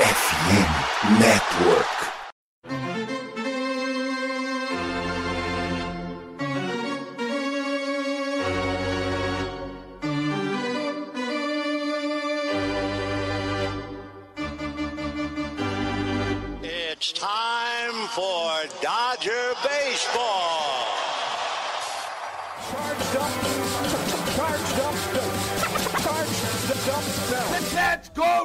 FM Network. It's time for Dodger Baseball. Charged up, charged up, charged up. Let's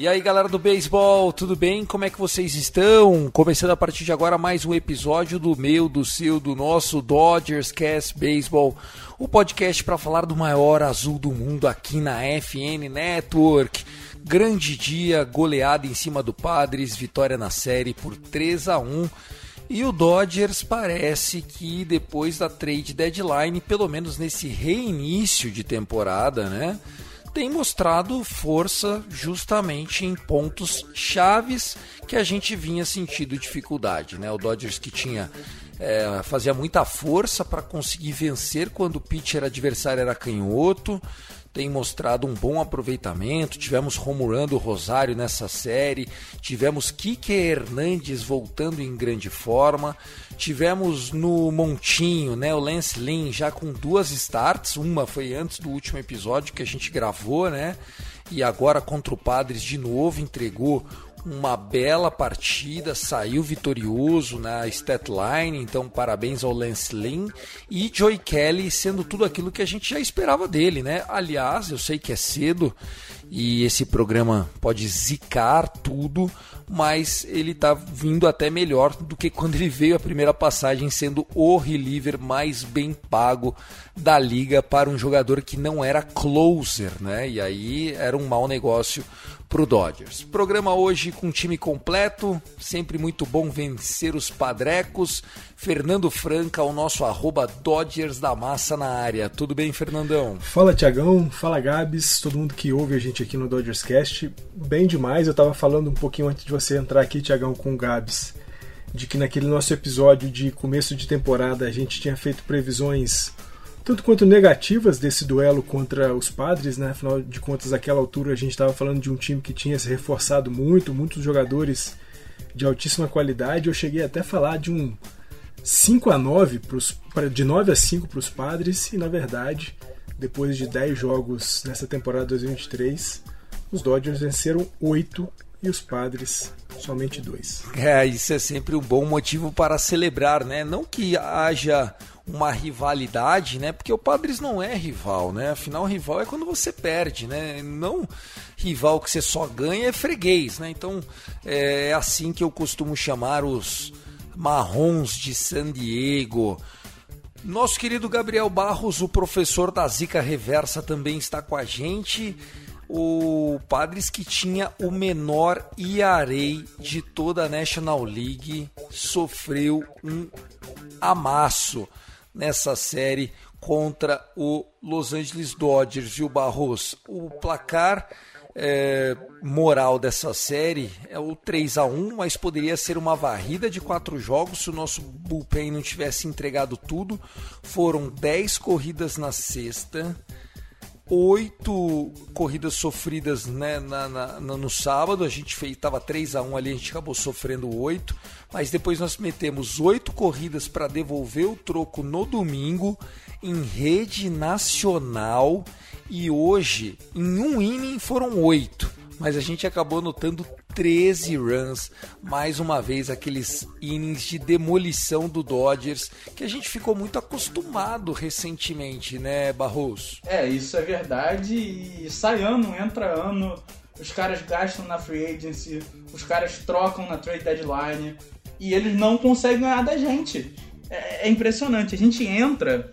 E aí galera do beisebol, tudo bem? Como é que vocês estão? Começando a partir de agora mais um episódio do meu, do seu, do nosso Dodgers Cast Baseball, o podcast para falar do maior azul do mundo aqui na FN Network. Grande dia, goleada em cima do Padres, vitória na série por 3 a 1. E o Dodgers parece que depois da trade deadline, pelo menos nesse reinício de temporada, né? Tem mostrado força justamente em pontos chaves que a gente vinha sentindo dificuldade, né? O Dodgers que tinha é, fazia muita força para conseguir vencer quando o pitcher adversário era canhoto, tem mostrado um bom aproveitamento. Tivemos Romurando Rosário nessa série, tivemos Kike Hernandes voltando em grande forma, tivemos no Montinho, né, o Lance Lynn já com duas starts, uma foi antes do último episódio que a gente gravou, né? E agora contra o Padres de novo entregou uma bela partida, saiu vitorioso na statline, então parabéns ao Lance Lynn e Joey Kelly sendo tudo aquilo que a gente já esperava dele, né? Aliás, eu sei que é cedo e esse programa pode zicar tudo, mas ele tá vindo até melhor do que quando ele veio a primeira passagem, sendo o reliever mais bem pago da liga para um jogador que não era closer, né? E aí era um mau negócio pro Dodgers. Programa hoje com time completo, sempre muito bom vencer os padrecos. Fernando Franca, o nosso arroba Dodgers da Massa na área. Tudo bem, Fernandão? Fala Tiagão, fala Gabs, todo mundo que ouve a gente aqui no Dodgers Cast. Bem demais, eu tava falando um pouquinho antes de você entrar aqui, Tiagão, com o Gabs, de que naquele nosso episódio de começo de temporada a gente tinha feito previsões tanto quanto negativas desse duelo contra os padres, né? Afinal de contas, naquela altura a gente estava falando de um time que tinha se reforçado muito, muitos jogadores de altíssima qualidade. Eu cheguei até a falar de um 5 a 9 pros, de 9 a 5 para os padres, e na verdade, depois de 10 jogos nessa temporada 2023, os Dodgers venceram 8 e os padres somente 2. É, isso é sempre um bom motivo para celebrar, né? Não que haja uma rivalidade, né? Porque o Padres não é rival, né? Afinal, rival é quando você perde, né? Não rival que você só ganha é freguês, né? Então é assim que eu costumo chamar os marrons de San Diego. Nosso querido Gabriel Barros, o professor da Zica Reversa, também está com a gente. O Padres que tinha o menor ERA de toda a National League sofreu um amasso nessa série contra o Los Angeles Dodgers, viu, Barros? O placar é, moral dessa série é o 3 a 1 mas poderia ser uma varrida de quatro jogos se o nosso bullpen não tivesse entregado tudo. Foram 10 corridas na sexta, oito corridas sofridas né, na, na, no sábado. A gente estava 3 a 1 ali, a gente acabou sofrendo oito. Mas depois nós metemos oito corridas para devolver o troco no domingo em rede nacional. E hoje, em um inning, foram oito. Mas a gente acabou anotando 13 runs. Mais uma vez, aqueles innings de demolição do Dodgers que a gente ficou muito acostumado recentemente, né, Barroso? É, isso é verdade. E sai ano, entra ano. Os caras gastam na free agency, os caras trocam na trade deadline e eles não conseguem ganhar da gente. É, é impressionante. A gente entra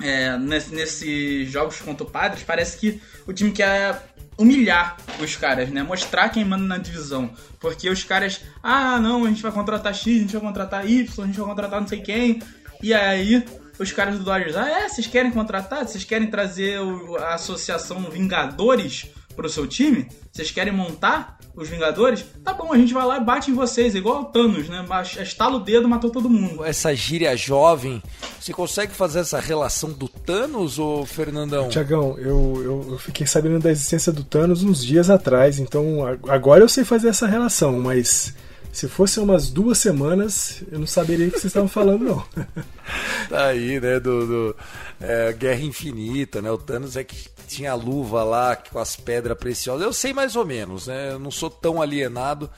é, nesses nesse jogos contra o Padres, parece que o time quer humilhar os caras, né? Mostrar quem manda na divisão. Porque os caras, ah, não, a gente vai contratar X, a gente vai contratar Y, a gente vai contratar não sei quem. E aí, os caras do Dodgers, ah, é, vocês querem contratar? Vocês querem trazer a associação Vingadores pro seu time? Vocês querem montar os Vingadores? Tá bom, a gente vai lá e bate em vocês, igual o Thanos, né? Estala o dedo, matou todo mundo. Essa gíria jovem, você consegue fazer essa relação do Thanos, ô Fernandão? Tiagão, eu, eu, eu, fiquei sabendo da existência do Thanos uns dias atrás, então agora eu sei fazer essa relação, mas se fosse umas duas semanas, eu não saberia o que vocês estavam falando, não. tá aí, né, do, do é, Guerra Infinita, né? O Thanos é que tinha a luva lá com as pedras preciosas. Eu sei mais ou menos, né? Eu não sou tão alienado,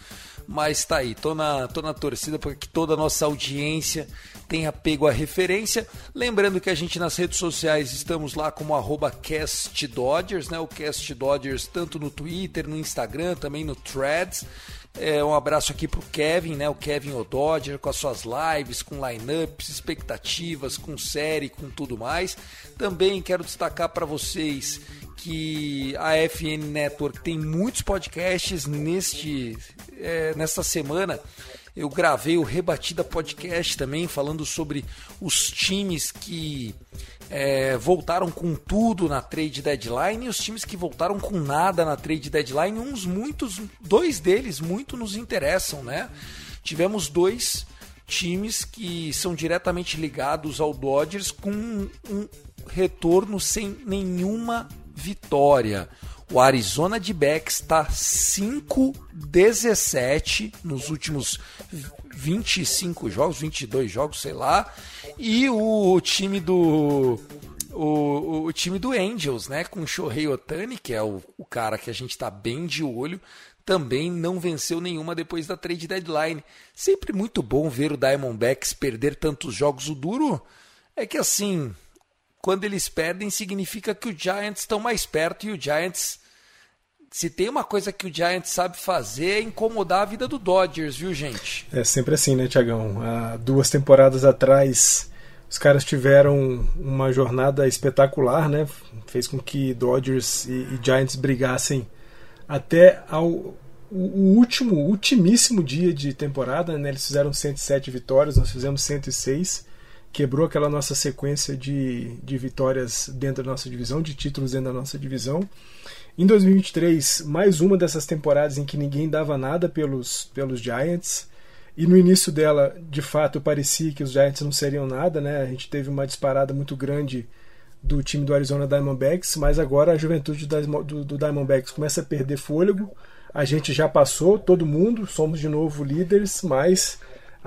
mas tá aí. Tô na, tô na torcida para que toda a nossa audiência tenha pego a referência. Lembrando que a gente nas redes sociais estamos lá como arroba CastDodgers, né? O Cast Dodgers tanto no Twitter, no Instagram, também no Threads. É, um abraço aqui pro Kevin, né? O Kevin O'Dodger com as suas lives, com lineups, expectativas, com série, com tudo mais. Também quero destacar para vocês que a FN Network tem muitos podcasts neste é, nesta semana. Eu gravei o Rebatida Podcast também, falando sobre os times que é, voltaram com tudo na trade deadline e os times que voltaram com nada na trade deadline, uns muitos, dois deles muito nos interessam, né? Tivemos dois times que são diretamente ligados ao Dodgers com um retorno sem nenhuma vitória. O Arizona de Becks está 5-17 nos últimos 25 jogos, 22 jogos, sei lá. E o time do o, o, time do Angels, né, com o Shohei Otani, que é o, o cara que a gente está bem de olho, também não venceu nenhuma depois da trade deadline. Sempre muito bom ver o Diamondbacks perder tantos jogos. O duro é que assim, quando eles perdem, significa que os Giants estão mais perto e o Giants. Se tem uma coisa que o Giants sabe fazer é incomodar a vida do Dodgers, viu, gente? É sempre assim, né, Tiagão? Há duas temporadas atrás, os caras tiveram uma jornada espetacular, né? Fez com que Dodgers e, e Giants brigassem até ao o, o último, ultimíssimo dia de temporada, né? Eles fizeram 107 vitórias, nós fizemos 106 quebrou aquela nossa sequência de, de vitórias dentro da nossa divisão, de títulos dentro da nossa divisão. Em 2023, mais uma dessas temporadas em que ninguém dava nada pelos, pelos Giants. E no início dela, de fato, parecia que os Giants não seriam nada, né? A gente teve uma disparada muito grande do time do Arizona Diamondbacks, mas agora a juventude do, do, Diamondbacks começa a perder fôlego. A gente já passou, todo mundo, somos de novo líderes, mas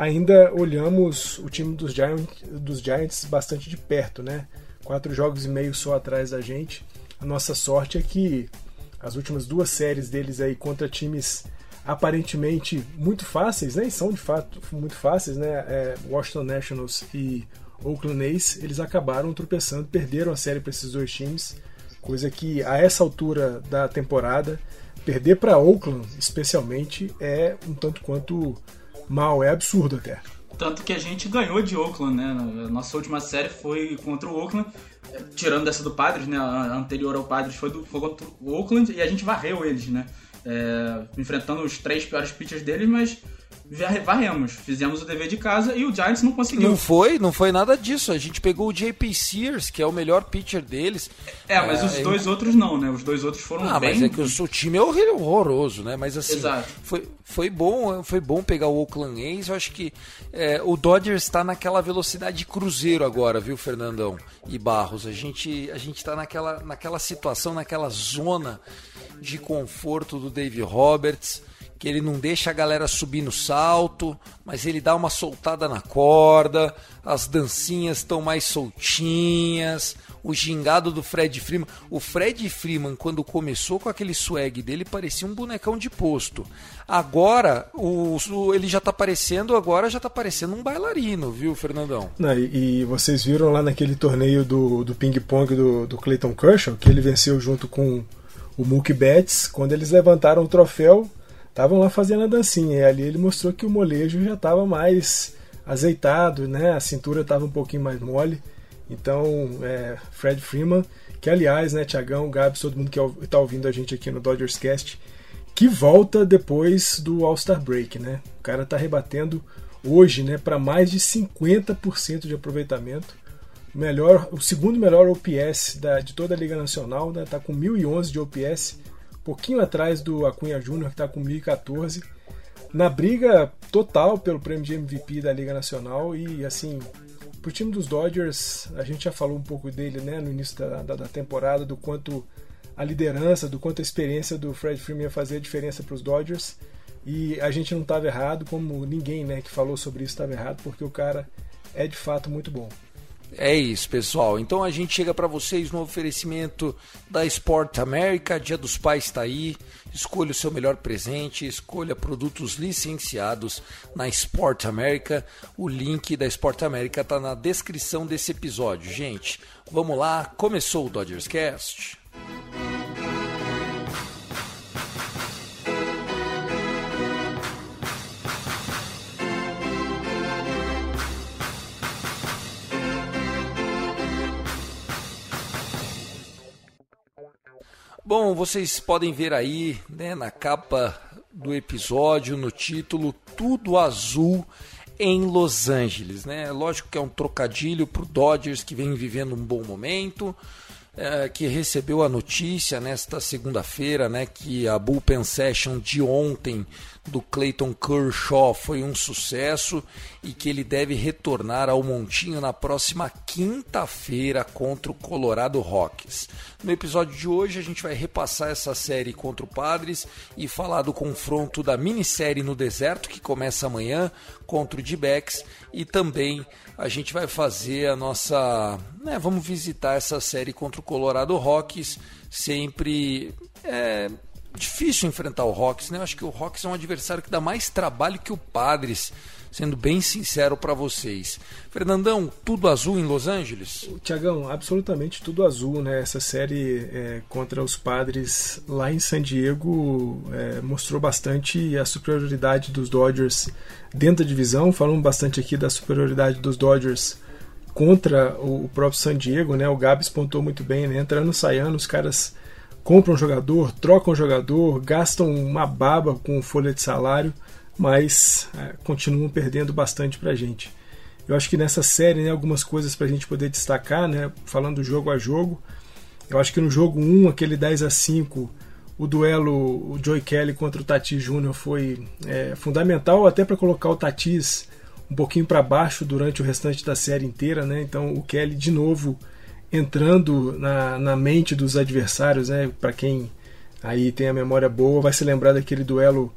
ainda olhamos o time dos Giants, dos Giants bastante de perto, né? Quatro jogos e meio só atrás da gente. A nossa sorte é que as últimas duas séries deles aí contra times aparentemente muito fáceis, né? E são de fato muito fáceis, né? É, Washington Nationals e Oakland A's, eles acabaram tropeçando, perderam a série para esses dois times, coisa que a essa altura da temporada perder para Oakland, especialmente, é um tanto quanto mal, é absurdo até. Tanto que a gente ganhou de Oakland, né? Nossa última série foi contra o Oakland, tirando dessa do Padres, né? A anterior ao Padres foi, do, foi contra o Oakland e a gente varreu eles, né? É, enfrentando os três piores pitchers deles, mas varremos, fizemos o dever de casa e o Giants não conseguiu. Não foi, não foi nada disso. A gente pegou o JP Sears, que é o melhor pitcher deles. É, mas é, os dois outros não, né? Os dois outros foram ah, bem. mas é que o, o time é horroroso, né? Mas assim, Exato. foi foi bom, foi bom pegar o Oakland A's. Eu acho que é, o Dodgers está naquela velocidade de cruzeiro agora, viu, Fernandão e Barros. A gente a gente está naquela naquela situação, naquela zona de conforto do Dave Roberts que ele não deixa a galera subir no salto, mas ele dá uma soltada na corda, as dancinhas estão mais soltinhas, o gingado do Fred Freeman. O Fred Freeman, quando começou com aquele swag dele, parecia um bonecão de posto. Agora, o, o ele já tá parecendo, agora já tá parecendo um bailarino, viu, Fernandão? Não, e, e, vocês viram lá naquele torneio do, do ping-pong do, do Clayton Kershaw, que ele venceu junto com o Mookie Betts, quando eles levantaram o troféu estavam lá fazendo a dancinha. E ali ele mostrou que o molejo já estava mais azeitado, né? A cintura estava um pouquinho mais mole. Então, é, Fred Freeman, que aliás, né, Tiagão, Gabs, todo mundo que está ouvindo a gente aqui no Dodgers Cast, que volta depois do All-Star Break, né? O cara está rebatendo hoje, né, para mais de 50% de aproveitamento. Melhor, o segundo melhor OPS da, de toda a Liga Nacional, né? Tá com 1011 de OPS, pouquinho atrás do Acunha Júnior que está com 1014. Na briga total pelo prêmio de MVP da Liga Nacional e assim, pro time dos Dodgers, a gente já falou um pouco dele, né, no início da, da, da temporada, do quanto a liderança, do quanto a experiência do Fred Freeman ia fazer a diferença para os Dodgers. E a gente não estava errado, como ninguém né, que falou sobre isso estava errado, porque o cara é de fato muito bom. É isso, pessoal. Então a gente chega para vocês no oferecimento da Sport America. Dia dos Pais está aí. Escolha o seu melhor presente, escolha produtos licenciados na Sport America. O link da Sport America está na descrição desse episódio, gente. Vamos lá, começou o Dodgers Cast. Bom, vocês podem ver aí né, na capa do episódio, no título, tudo azul em Los Angeles. Né? Lógico que é um trocadilho para o Dodgers que vem vivendo um bom momento é, que recebeu a notícia nesta segunda-feira, né, que a bullpen session de ontem do Clayton Kershaw foi um sucesso e que ele deve retornar ao montinho na próxima quinta-feira contra o Colorado Rockies. No episódio de hoje a gente vai repassar essa série contra o Padres e falar do confronto da minissérie no deserto que começa amanhã contra o D-Backs e também a gente vai fazer a nossa. Né, vamos visitar essa série contra o Colorado Rockies. Sempre é difícil enfrentar o Rockies, né? Eu acho que o Rockies é um adversário que dá mais trabalho que o Padres sendo bem sincero para vocês. Fernandão, tudo azul em Los Angeles? Tiagão, absolutamente tudo azul, né? Essa série é, contra os padres lá em San Diego é, mostrou bastante a superioridade dos Dodgers dentro da divisão. Falamos bastante aqui da superioridade dos Dodgers contra o próprio San Diego, né? O Gabs pontou muito bem, né? Entrando, saindo, os caras compram um jogador, trocam um jogador, gastam uma baba com folha de salário mas é, continuam perdendo bastante para a gente. Eu acho que nessa série, né, algumas coisas para a gente poder destacar, né, falando jogo a jogo. Eu acho que no jogo 1, aquele 10 a 5 o duelo o Joey Kelly contra o Tatis Júnior foi é, fundamental até para colocar o Tatis um pouquinho para baixo durante o restante da série inteira. Né? Então o Kelly de novo entrando na, na mente dos adversários. Né? Para quem aí tem a memória boa, vai se lembrar daquele duelo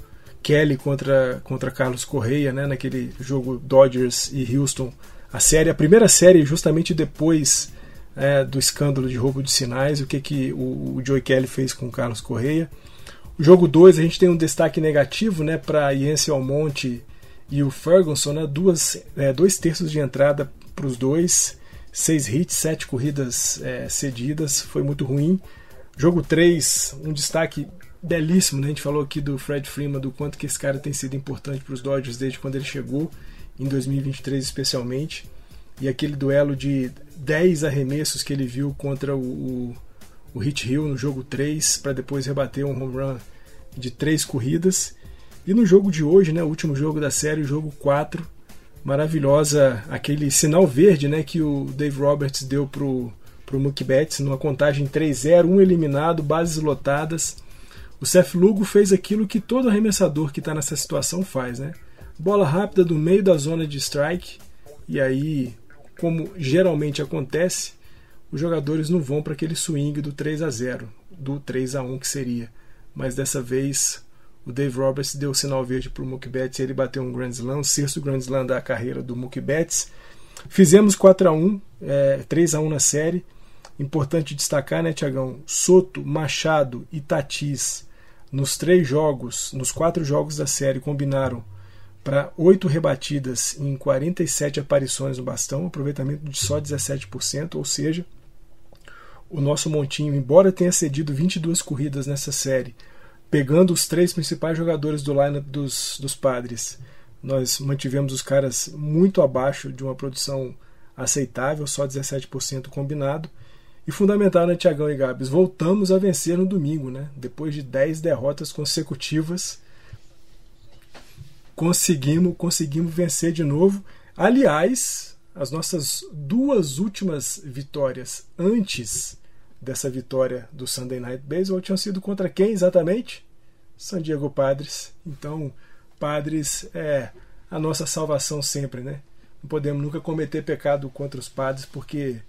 Kelly contra, contra Carlos Correia, né, naquele jogo Dodgers e Houston. A série, a primeira série, justamente depois é, do escândalo de roubo de sinais, o que, que o, o Joey Kelly fez com o Carlos Correia. O jogo 2, a gente tem um destaque negativo né, para Yancey Almonte e o Ferguson, né, duas, é, dois terços de entrada para os dois, seis hits, sete corridas é, cedidas, foi muito ruim. Jogo 3, um destaque belíssimo, né? A gente falou aqui do Fred Freeman, do quanto que esse cara tem sido importante para os Dodgers desde quando ele chegou, em 2023 especialmente. E aquele duelo de 10 arremessos que ele viu contra o, o, o Hit Hill no jogo 3, para depois rebater um home run de 3 corridas. E no jogo de hoje, né, o último jogo da série, o jogo 4, maravilhosa aquele sinal verde né, que o Dave Roberts deu pro, pro Mookie Betts numa contagem 3-0, um eliminado, bases lotadas o Seth Lugo fez aquilo que todo arremessador que está nessa situação faz, né? Bola rápida do meio da zona de strike, e aí, como geralmente acontece, os jogadores não vão para aquele swing do 3 a 0, do 3 a 1 que seria. Mas dessa vez o Dave Roberts deu o sinal verde para o Mookie Betts e ele bateu um Grand Slam, o sexto Grand Slam da carreira do Mookie Betts. Fizemos 4 a 1, é, 3 a 1 na série. Importante destacar, né, Tiagão? Soto, Machado e Tatis nos três jogos, nos quatro jogos da série, combinaram para oito rebatidas em 47 aparições no bastão, aproveitamento de só 17%, ou seja, o nosso Montinho, embora tenha cedido 22 corridas nessa série, pegando os três principais jogadores do lineup dos, dos Padres, nós mantivemos os caras muito abaixo de uma produção aceitável, só 17% combinado. E fundamental, né, Tiagão e Gabs? Voltamos a vencer no domingo, né? Depois de 10 derrotas consecutivas, conseguimos, conseguimos vencer de novo. Aliás, as nossas duas últimas vitórias antes dessa vitória do Sunday Night Baseball tinham sido contra quem exatamente? San Diego Padres. Então, Padres é a nossa salvação sempre, né? Não podemos nunca cometer pecado contra os Padres porque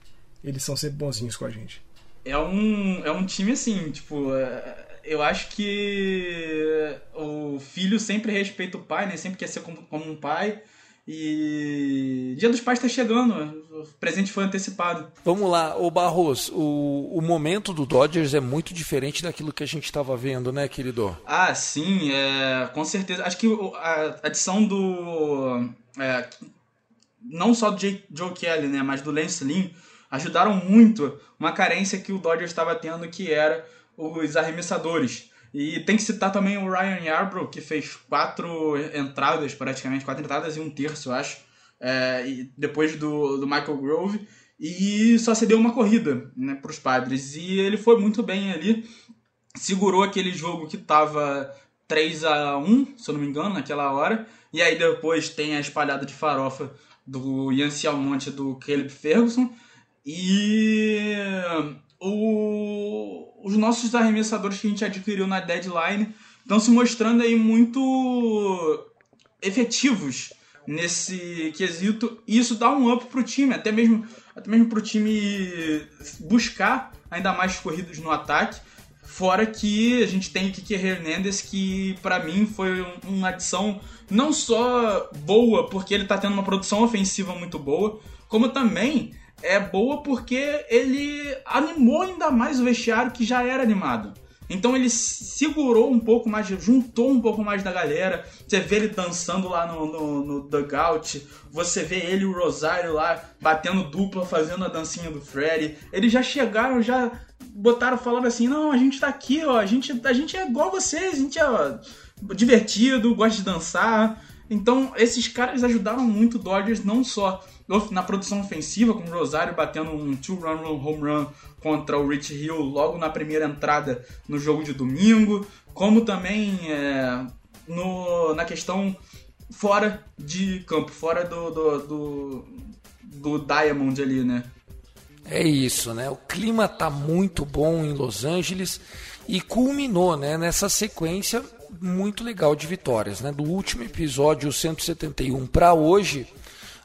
eles são sempre bonzinhos com a gente. É um, é um time assim, tipo, é, eu acho que o filho sempre respeita o pai, né? Sempre quer ser como, como um pai. E Dia dos Pais está chegando, o presente foi antecipado. Vamos lá, o Barros, o, o momento do Dodgers é muito diferente daquilo que a gente estava vendo, né, querido? Ah, sim, é, com certeza. Acho que a adição do. É, não só do Joe Kelly, né, mas do Lance Lynn ajudaram muito uma carência que o Dodgers estava tendo, que era os arremessadores. E tem que citar também o Ryan Yarbrough, que fez quatro entradas, praticamente, quatro entradas e um terço, eu acho, é, depois do, do Michael Grove, e só cedeu uma corrida né, para os Padres. E ele foi muito bem ali, segurou aquele jogo que estava 3 a 1 se eu não me engano, naquela hora, e aí depois tem a espalhada de farofa do Yancy Almonte do Caleb Ferguson, e o, os nossos arremessadores que a gente adquiriu na deadline estão se mostrando aí muito efetivos nesse quesito e isso dá um up pro time, até mesmo até mesmo pro time buscar ainda mais corridas no ataque. Fora que a gente tem o Kiki Hernandez, que para mim foi uma adição não só boa, porque ele tá tendo uma produção ofensiva muito boa, como também é boa porque ele animou ainda mais o vestiário que já era animado. Então ele segurou um pouco mais, juntou um pouco mais da galera. Você vê ele dançando lá no, no, no dugout. Você vê ele e o Rosário lá batendo dupla, fazendo a dancinha do Freddy. Eles já chegaram, já botaram falando assim: não, a gente tá aqui, ó. A gente, a gente é igual vocês, a gente é ó, divertido, gosta de dançar. Então esses caras ajudaram muito o Dodgers, não só na produção ofensiva, com o Rosário batendo um two-run home run contra o Rich Hill logo na primeira entrada no jogo de domingo, como também é, no, na questão fora de campo, fora do, do, do, do Diamond ali, né? É isso, né? O clima tá muito bom em Los Angeles e culminou, né, nessa sequência muito legal de vitórias, né? Do último episódio 171 para hoje,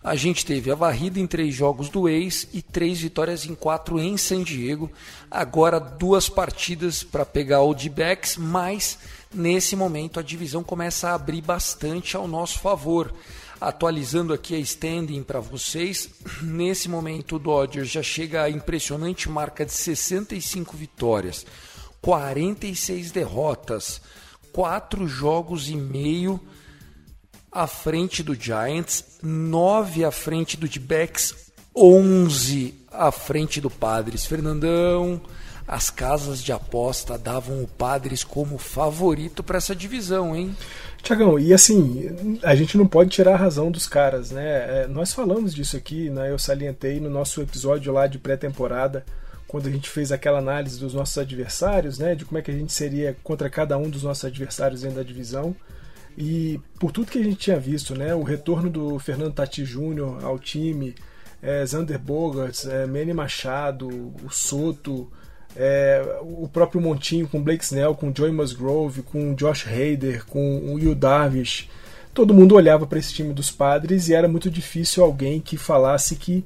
a gente teve a varrida em três jogos do ex e três vitórias em quatro em San Diego. Agora duas partidas para pegar o D-backs, mas nesse momento a divisão começa a abrir bastante ao nosso favor. Atualizando aqui a standing para vocês, nesse momento o Dodgers já chega à impressionante marca de 65 vitórias, 46 derrotas, quatro jogos e meio à frente do Giants, 9 à frente do D-Backs, 11 à frente do Padres. Fernandão, as casas de aposta davam o Padres como favorito para essa divisão, hein? Tiagão, e assim, a gente não pode tirar a razão dos caras, né? É, nós falamos disso aqui, né? Eu salientei no nosso episódio lá de pré-temporada, quando a gente fez aquela análise dos nossos adversários, né? De como é que a gente seria contra cada um dos nossos adversários dentro da divisão. E por tudo que a gente tinha visto, né, o retorno do Fernando Tati Júnior ao time, é, Zander Bogarts, é, Manny Machado, o Soto, é, o próprio Montinho com Blake Snell, com Joey Musgrove, com Josh Hader, com o Will Darvish, todo mundo olhava para esse time dos Padres e era muito difícil alguém que falasse que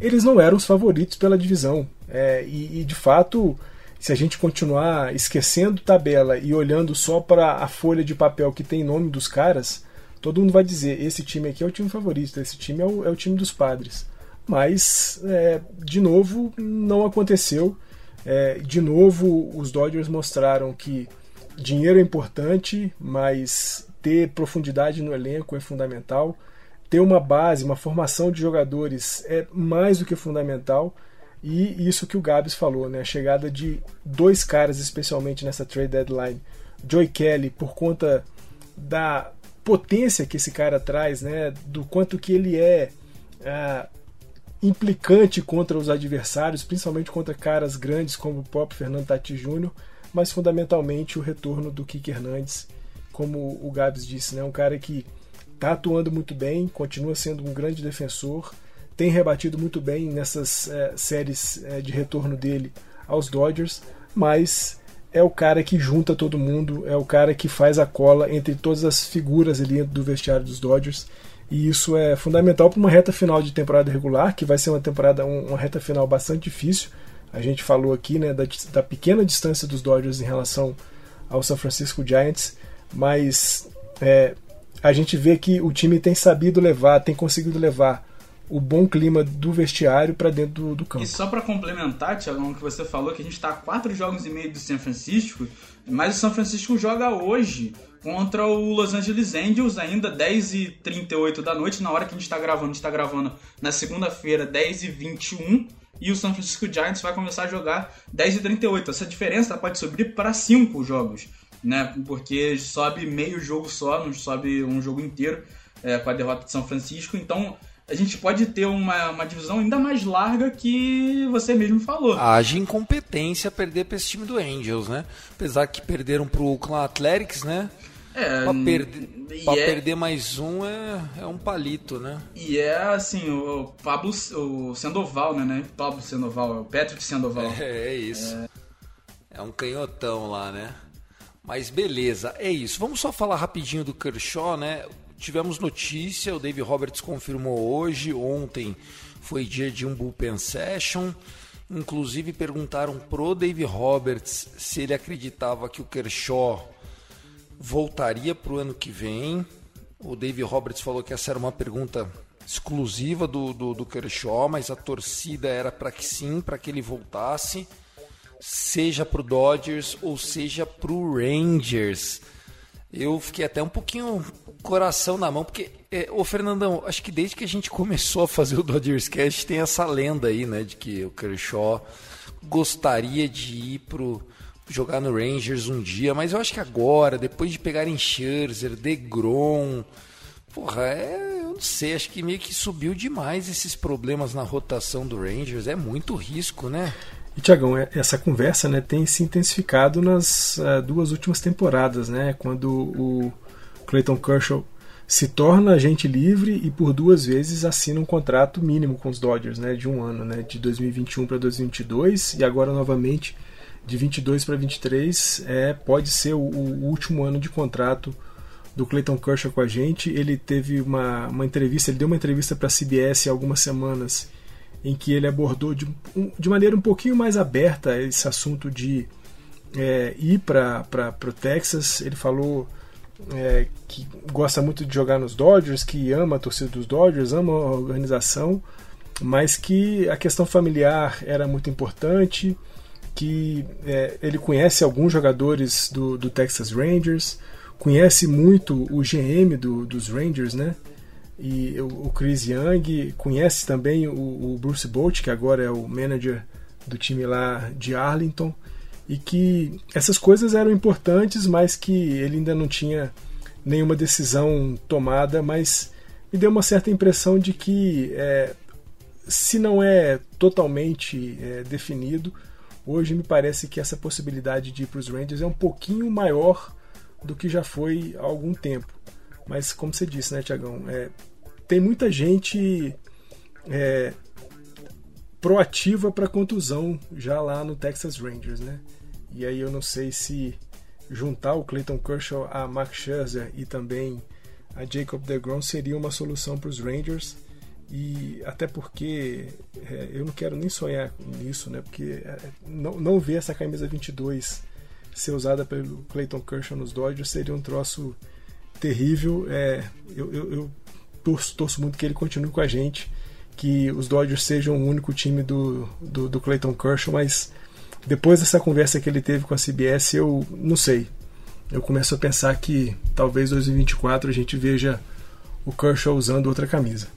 eles não eram os favoritos pela divisão. É, e, e, de fato se a gente continuar esquecendo tabela e olhando só para a folha de papel que tem nome dos caras, todo mundo vai dizer: esse time aqui é o time favorito, esse time é o, é o time dos padres. Mas, é, de novo, não aconteceu. É, de novo, os Dodgers mostraram que dinheiro é importante, mas ter profundidade no elenco é fundamental. Ter uma base, uma formação de jogadores é mais do que fundamental. E isso que o Gabs falou, né? A chegada de dois caras, especialmente nessa trade deadline. Joey Kelly, por conta da potência que esse cara traz, né? Do quanto que ele é ah, implicante contra os adversários, principalmente contra caras grandes como o próprio Fernando Tati Júnior, mas fundamentalmente o retorno do Kike Hernandes, como o Gabs disse, né? Um cara que está atuando muito bem, continua sendo um grande defensor, tem rebatido muito bem nessas é, séries é, de retorno dele aos Dodgers, mas é o cara que junta todo mundo, é o cara que faz a cola entre todas as figuras ali do vestiário dos Dodgers. E isso é fundamental para uma reta final de temporada regular, que vai ser uma temporada, uma reta final bastante difícil. A gente falou aqui né, da, da pequena distância dos Dodgers em relação ao San Francisco Giants, mas é, a gente vê que o time tem sabido levar, tem conseguido levar o bom clima do vestiário para dentro do, do, campo. E só para complementar, Tiagão, que você falou que a gente está a quatro jogos e meio do São Francisco, mas o São Francisco joga hoje contra o Los Angeles Angels, ainda 10h38 da noite, na hora que a gente está gravando. A gente está gravando na segunda-feira, 10h21, e o São Francisco Giants vai começar a jogar 10h38. Essa diferença pode subir para 5 jogos, né? Porque sobe meio jogo só, não sobe um jogo inteiro é, com a derrota de São Francisco. Então a gente pode ter uma, uma divisão ainda mais larga que você mesmo falou. Haja incompetência perder para esse time do Angels, né? Apesar que perderam para o Oakland Athletics, né? É, pra, perder, pra é, perder mais um é, é um palito, né? E é assim, o Pablo, o Sandoval, né? né? Pablo Sandoval, é o Patrick Sandoval. É, é isso. É. é um canhotão lá, né? Mas beleza, é isso. Vamos só falar rapidinho do Kershaw, né? Tivemos notícia, o Dave Roberts confirmou hoje, ontem foi dia de um bullpen session. Inclusive perguntaram pro Dave Roberts se ele acreditava que o Kershaw voltaria para o ano que vem. O Dave Roberts falou que essa era uma pergunta exclusiva do, do, do Kershaw, mas a torcida era para que sim, para que ele voltasse, seja para o Dodgers ou seja para o Rangers eu fiquei até um pouquinho coração na mão, porque, é, ô Fernandão, acho que desde que a gente começou a fazer o Dodgers Cast tem essa lenda aí, né, de que o Kershaw gostaria de ir pro jogar no Rangers um dia, mas eu acho que agora, depois de pegarem Scherzer, DeGrom, porra, é, eu não sei, acho que meio que subiu demais esses problemas na rotação do Rangers, é muito risco, né? E Tiagão, é, essa conversa né, tem se intensificado nas uh, duas últimas temporadas, né, quando o Clayton Kershaw se torna agente livre e por duas vezes assina um contrato mínimo com os Dodgers, né, de um ano, né, de 2021 para 2022 e agora novamente de 22 para 23 é pode ser o, o, último ano de contrato do Clayton Kershaw com a gente. Ele teve uma, uma entrevista, ele deu uma entrevista para a CBS há algumas semanas em que ele abordou de, de maneira um pouquinho mais aberta esse assunto de é, ir para o Texas. Ele falou é, que gosta muito de jogar nos Dodgers, que ama a torcida dos Dodgers, ama a organização, mas que a questão familiar era muito importante, que é, ele conhece alguns jogadores do, do Texas Rangers, conhece muito o GM do, dos Rangers, né? E o Chris Young conhece também o, o Bruce Bolt, que agora é o manager do time lá de Arlington, e que essas coisas eram importantes, mas que ele ainda não tinha nenhuma decisão tomada, mas me deu uma certa impressão de que é, se não é totalmente é, definido, hoje me parece que essa possibilidade de ir para os Rangers é um pouquinho maior do que já foi há algum tempo. Mas como você disse, né, Tiagão, é, tem muita gente é, proativa para contusão já lá no Texas Rangers, né? E aí eu não sei se juntar o Clayton Kershaw a Max Scherzer e também a Jacob DeGrom seria uma solução para os Rangers e até porque é, eu não quero nem sonhar nisso, né? Porque é, não, não ver essa camisa 22 ser usada pelo Clayton Kershaw nos Dodgers seria um troço terrível. É, eu, eu, eu torço, torço muito que ele continue com a gente, que os Dodgers sejam o único time do, do, do Clayton Kershaw, mas depois dessa conversa que ele teve com a CBS, eu não sei. Eu começo a pensar que talvez 2024 a gente veja o Kershaw usando outra camisa.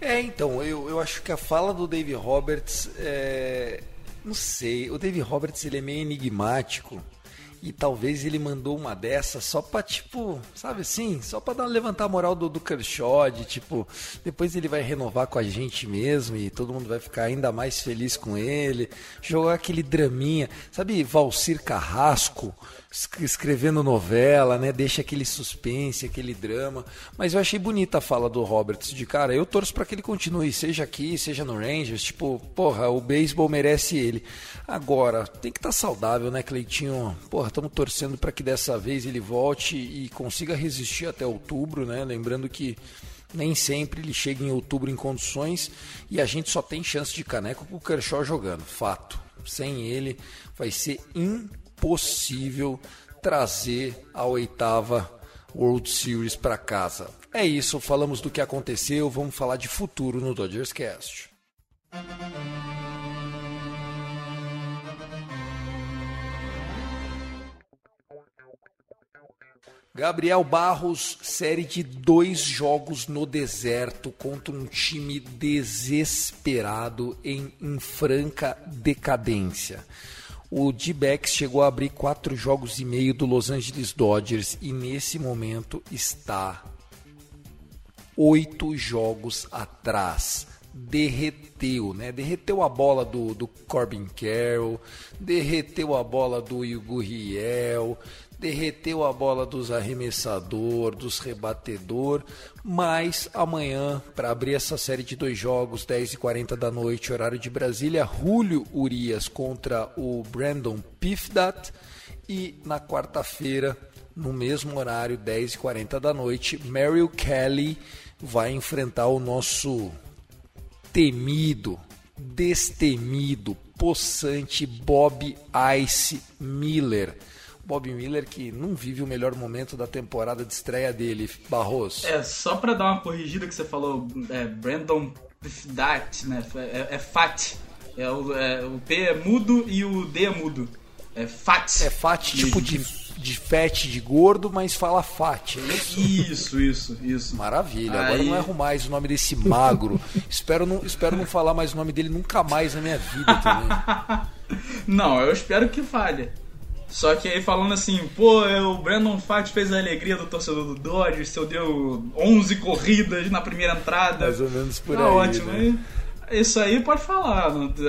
É, então, eu, eu acho que a fala do Dave Roberts é... Não sei, o Dave Roberts ele é meio enigmático E talvez ele mandou uma dessa só pra, tipo, sabe assim? Só pra dar, levantar a moral do, do Kershaw, de, tipo, depois ele vai renovar com a gente mesmo e todo mundo vai ficar ainda mais feliz com ele. Jogar aquele draminha, sabe, Valcir Carrasco escrevendo novela, né? Deixa aquele suspense, aquele drama. Mas eu achei bonita a fala do Roberts de cara, eu torço para que ele continue, seja aqui, seja no Rangers, tipo, porra, o beisebol merece ele. Agora, tem que estar tá saudável, né, Cleitinho? Porra, estamos torcendo para que dessa vez ele volte e consiga resistir até outubro, né? Lembrando que nem sempre ele chega em outubro em condições e a gente só tem chance de caneco com o Kershaw jogando, fato. Sem ele vai ser impossível trazer a oitava World Series para casa. É isso, falamos do que aconteceu, vamos falar de futuro no Dodgers Cast. Gabriel Barros, série de dois jogos no deserto contra um time desesperado em, em franca decadência. O D-backs chegou a abrir quatro jogos e meio do Los Angeles Dodgers e nesse momento está oito jogos atrás. Derreteu, né? Derreteu a bola do, do Corbin Carroll, derreteu a bola do Hugo Riel, derreteu a bola dos arremessador, dos rebatedor, mas amanhã, para abrir essa série de dois jogos, 10h40 da noite, horário de Brasília, Julio Urias contra o Brandon Pifdat e na quarta-feira, no mesmo horário, 10h40 da noite, Meryl Kelly vai enfrentar o nosso temido, destemido, possante Bob Ice Miller Bob Miller que não vive o melhor momento da temporada de estreia dele, Barroso. É, só para dar uma corrigida que você falou, é, Brandon Dat, né? É, é Fat. É o, é, o P é mudo e o D é mudo. É Fat. É Fat, tipo de, de fat, de gordo, mas fala Fat, é isso? Isso, isso, isso. Maravilha. Aí... Agora não erro mais o nome desse magro. espero, não, espero não falar mais o nome dele nunca mais na minha vida também. não, eu espero que falhe. Só que aí falando assim, pô, o Brandon Fat fez a alegria do torcedor do Dodgers, seu deu 11 corridas na primeira entrada. Mais ou menos por tá aí. ótimo. Né? Isso aí pode falar.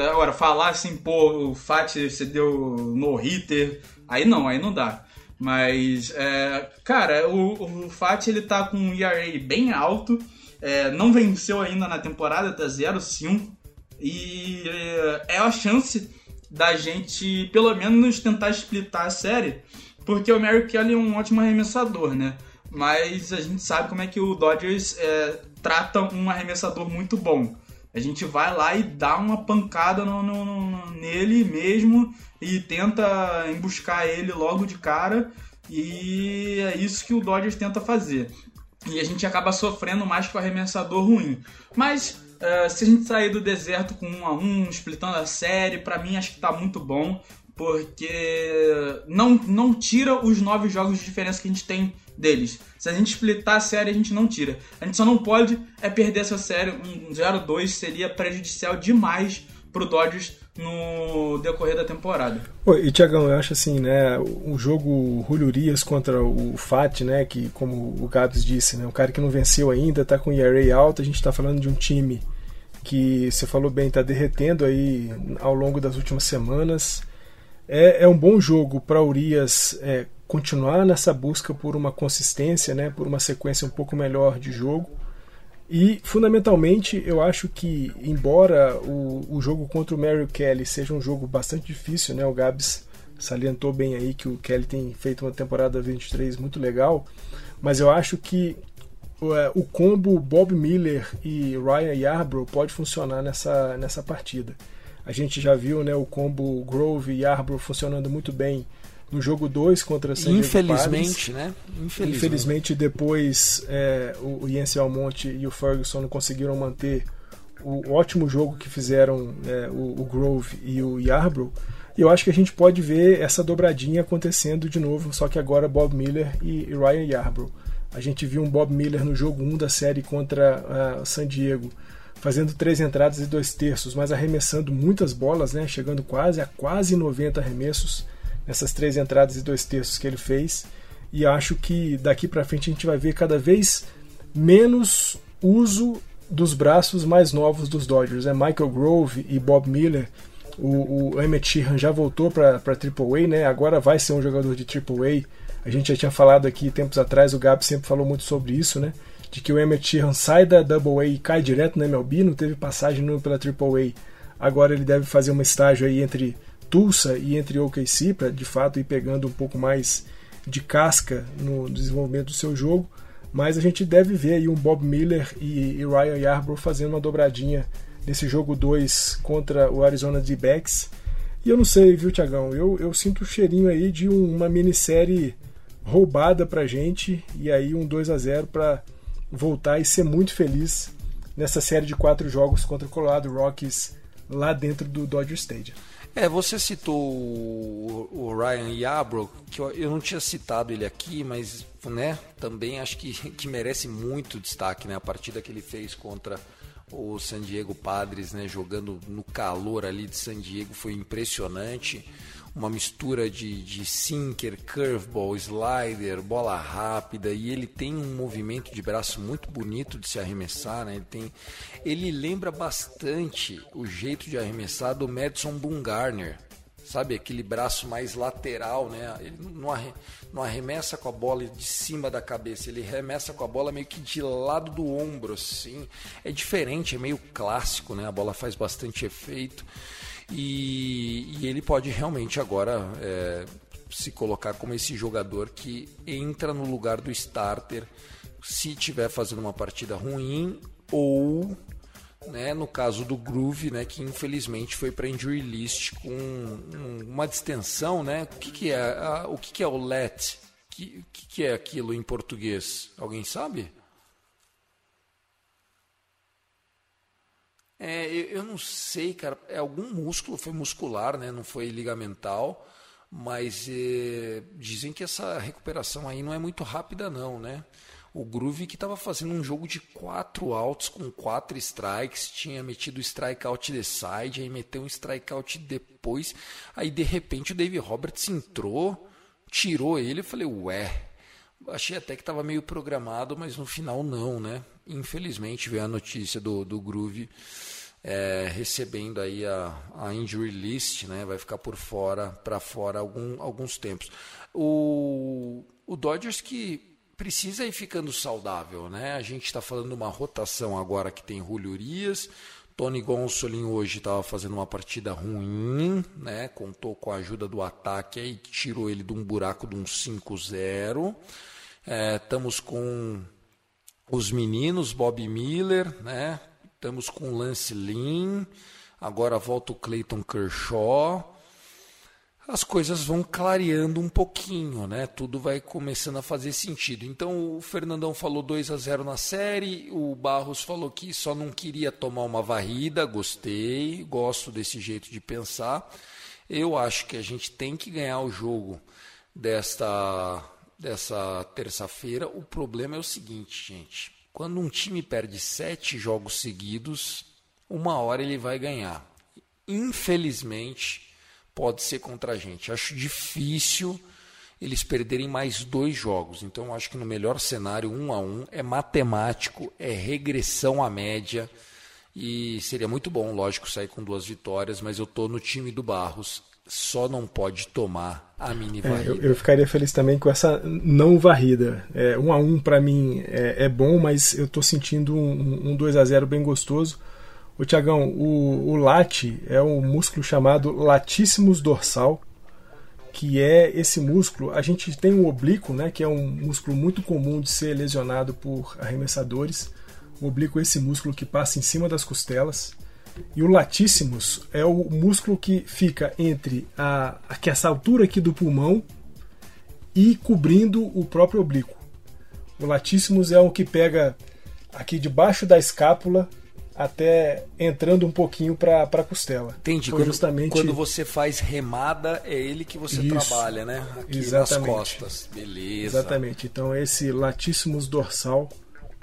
Agora, falar assim, pô, o Fat você deu no hitter, aí não, aí não dá. Mas, é, cara, o, o Fat ele tá com um ERA bem alto, é, não venceu ainda na temporada, tá 0-5. E é, é a chance da gente, pelo menos, tentar splitar a série, porque o Mary Kelly é um ótimo arremessador, né? Mas a gente sabe como é que o Dodgers é, trata um arremessador muito bom. A gente vai lá e dá uma pancada no, no, no, nele mesmo e tenta emboscar ele logo de cara. E é isso que o Dodgers tenta fazer. E a gente acaba sofrendo mais com o arremessador ruim. Mas Uh, se a gente sair do deserto com um a um, splitando a série, para mim acho que tá muito bom, porque não, não tira os nove jogos de diferença que a gente tem deles. Se a gente splitar a série, a gente não tira. A gente só não pode é perder essa série. Um 0-2 seria prejudicial demais pro Dodgers no decorrer da temporada. E Tiagão, eu acho assim, né, o jogo Julio contra o Fat, né, que como o Gabs disse, né, o cara que não venceu ainda, tá com ERA alto, a gente tá falando de um time que você falou bem, tá derretendo aí ao longo das últimas semanas. É, é um bom jogo para Urias é, continuar nessa busca por uma consistência, né, por uma sequência um pouco melhor de jogo e, fundamentalmente, eu acho que, embora o, o jogo contra o Mary Kelly seja um jogo bastante difícil, né? O Gabs salientou bem aí que o Kelly tem feito uma temporada 23 muito legal, mas eu acho que é, o combo Bob Miller e Ryan Yarbrough pode funcionar nessa, nessa partida. A gente já viu né, o combo Grove e Yarbrough funcionando muito bem no jogo 2 contra San Infelizmente, né? Infelizmente, Infelizmente depois é, o, Jens Almonte e o Ferguson não conseguiram manter o ótimo jogo que fizeram é, o, o, Grove e o Yarbrough. E eu acho que a gente pode ver essa dobradinha acontecendo de novo, só que agora Bob Miller e, e Ryan Yarbrough. A gente viu um Bob Miller no jogo 1 da série contra uh, San Diego, fazendo três entradas e dois terços, mas arremessando muitas bolas, né, chegando quase a quase 90 arremessos nessas três entradas e dois terços que ele fez. E acho que daqui para frente a gente vai ver cada vez menos uso dos braços mais novos dos Dodgers. É Michael Grove e Bob Miller. O, o Emmett Sheehan já voltou para AAA, né? Agora vai ser um jogador de AAA. A gente já tinha falado aqui tempos atrás, o Gabi sempre falou muito sobre isso, né? De que o Emmett Sheehan sai da AA e cai direto na MLB, não teve passagem pela AAA. Agora ele deve fazer uma estágio aí entre Tulsa e entre OKC para de fato ir pegando um pouco mais de casca no desenvolvimento do seu jogo. Mas a gente deve ver aí um Bob Miller e, e Ryan Yarbrough fazendo uma dobradinha nesse jogo 2 contra o Arizona D-Backs. E eu não sei, viu, Tiagão? Eu, eu sinto o cheirinho aí de um, uma minissérie roubada pra gente e aí um 2 a 0 para voltar e ser muito feliz nessa série de quatro jogos contra o Colorado Rockies lá dentro do Dodger Stadium. É, você citou o, Ryan Yarbrough, que eu, eu, não tinha citado ele aqui, mas né, também acho que, que merece muito destaque, né? A partida que ele fez contra o San Diego Padres, né, jogando no calor ali de San Diego, foi impressionante uma mistura de, de sinker, curveball, slider, bola rápida e ele tem um movimento de braço muito bonito de se arremessar, né? Ele tem, ele lembra bastante o jeito de arremessar do Madison Bumgarner, sabe aquele braço mais lateral, né? Ele não arremessa com a bola de cima da cabeça, ele arremessa com a bola meio que de lado do ombro, assim. É diferente, é meio clássico, né? A bola faz bastante efeito. E, e ele pode realmente agora é, se colocar como esse jogador que entra no lugar do starter se estiver fazendo uma partida ruim ou né, no caso do Groove, né, que infelizmente foi para injury list com um, uma distensão, né? O que, que é a, o que, que é o let? O que, que é aquilo em português? Alguém sabe? É, eu, eu, não sei, cara. É algum músculo, foi muscular, né? Não foi ligamental. Mas é, dizem que essa recuperação aí não é muito rápida, não, né? O Groove que estava fazendo um jogo de quatro outs com quatro strikes, tinha metido strikeout de side, aí meteu um strikeout depois, aí de repente o Dave Roberts entrou, tirou ele, eu falei, ué, achei até que estava meio programado, mas no final não, né? Infelizmente veio a notícia do, do Groove é, recebendo aí a, a injury list, né? Vai ficar por fora, para fora algum, alguns tempos. O, o Dodgers que precisa ir ficando saudável, né? A gente está falando de uma rotação agora que tem Julio Tony Gonsolin hoje estava fazendo uma partida ruim, né? Contou com a ajuda do ataque aí, tirou ele de um buraco de um 5-0. É, estamos com os meninos, Bob Miller, né? Estamos com Lance Lynn, agora volta o Clayton Kershaw. As coisas vão clareando um pouquinho, né? Tudo vai começando a fazer sentido. Então o Fernandão falou 2 a 0 na série, o Barros falou que só não queria tomar uma varrida, gostei, gosto desse jeito de pensar. Eu acho que a gente tem que ganhar o jogo desta dessa terça-feira. O problema é o seguinte, gente quando um time perde sete jogos seguidos, uma hora ele vai ganhar. Infelizmente, pode ser contra a gente. Acho difícil eles perderem mais dois jogos. Então, acho que no melhor cenário, um a um, é matemático, é regressão à média. E seria muito bom, lógico, sair com duas vitórias, mas eu estou no time do Barros só não pode tomar a mini varrida. É, eu, eu, ficaria feliz também com essa não varrida. É, um a um para mim é, é, bom, mas eu estou sentindo um, um 2 a 0 bem gostoso. O Tiagão, o, o late é um músculo chamado latíssimos dorsal, que é esse músculo. A gente tem o oblíquo, né, que é um músculo muito comum de ser lesionado por arremessadores. O oblíquo é esse músculo que passa em cima das costelas. E o latíssimos é o músculo que fica entre a, aqui, essa altura aqui do pulmão e cobrindo o próprio oblíquo. O latíssimos é o que pega aqui debaixo da escápula até entrando um pouquinho para a costela. Entendi. quando, justamente... quando você faz remada, é ele que você Isso, trabalha, né? Aqui Exatamente. nas costas. Beleza. Exatamente. Então esse latíssimos dorsal